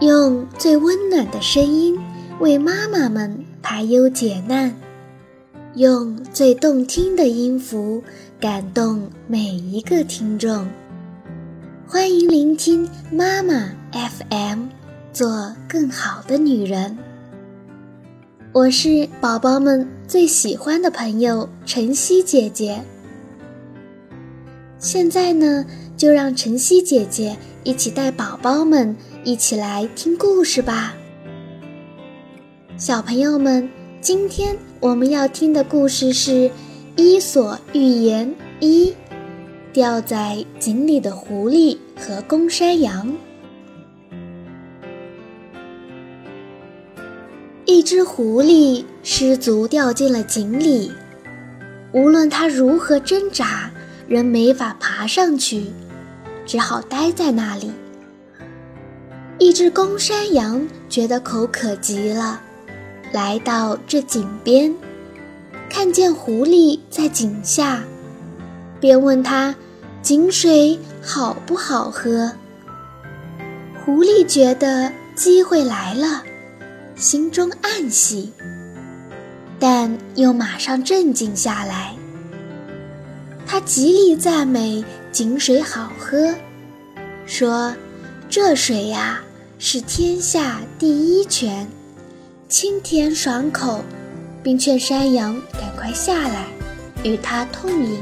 用最温暖的声音为妈妈们排忧解难，用最动听的音符感动每一个听众。欢迎聆听妈妈 FM，做更好的女人。我是宝宝们最喜欢的朋友晨曦姐姐。现在呢，就让晨曦姐姐一起带宝宝们。一起来听故事吧，小朋友们，今天我们要听的故事是《伊索寓言》一：掉在井里的狐狸和公山羊。只狐狸失足掉进了井里，无论它如何挣扎，仍没法爬上去，只好待在那里。一只公山羊觉得口渴极了，来到这井边，看见狐狸在井下，便问他：“井水好不好喝？”狐狸觉得机会来了，心中暗喜，但又马上镇静下来。他极力赞美井水好喝，说：“这水呀。”是天下第一泉，清甜爽口，并劝山羊赶快下来，与它痛饮。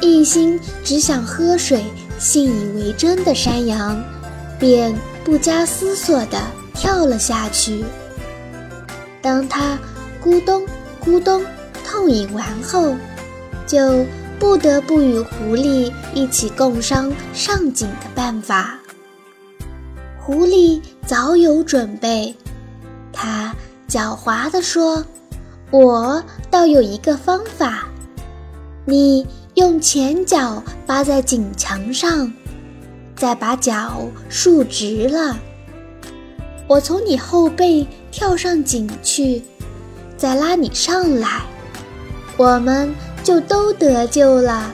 一心只想喝水、信以为真的山羊，便不加思索地跳了下去。当他咕咚咕咚痛饮完后，就不得不与狐狸一起共商上井的办法。狐狸早有准备，他狡猾地说：“我倒有一个方法，你用前脚扒在井墙上，再把脚竖直了，我从你后背跳上井去，再拉你上来，我们就都得救了。”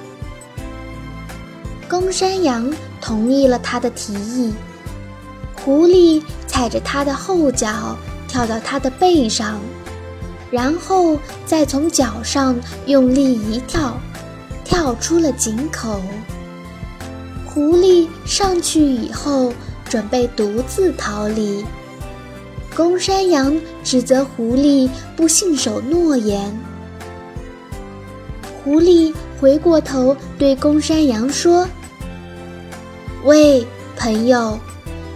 公山羊同意了他的提议。狐狸踩着他的后脚跳到他的背上，然后再从脚上用力一跳，跳出了井口。狐狸上去以后，准备独自逃离。公山羊指责狐狸不信守诺言。狐狸回过头对公山羊说：“喂，朋友。”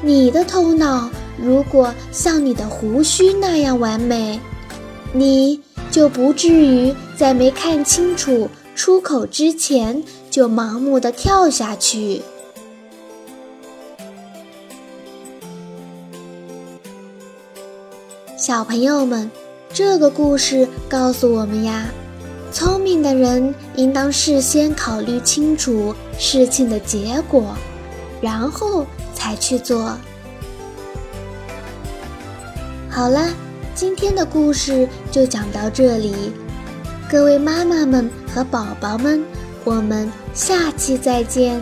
你的头脑如果像你的胡须那样完美，你就不至于在没看清楚出口之前就盲目的跳下去。小朋友们，这个故事告诉我们呀，聪明的人应当事先考虑清楚事情的结果，然后。才去做。好了，今天的故事就讲到这里，各位妈妈们和宝宝们，我们下期再见。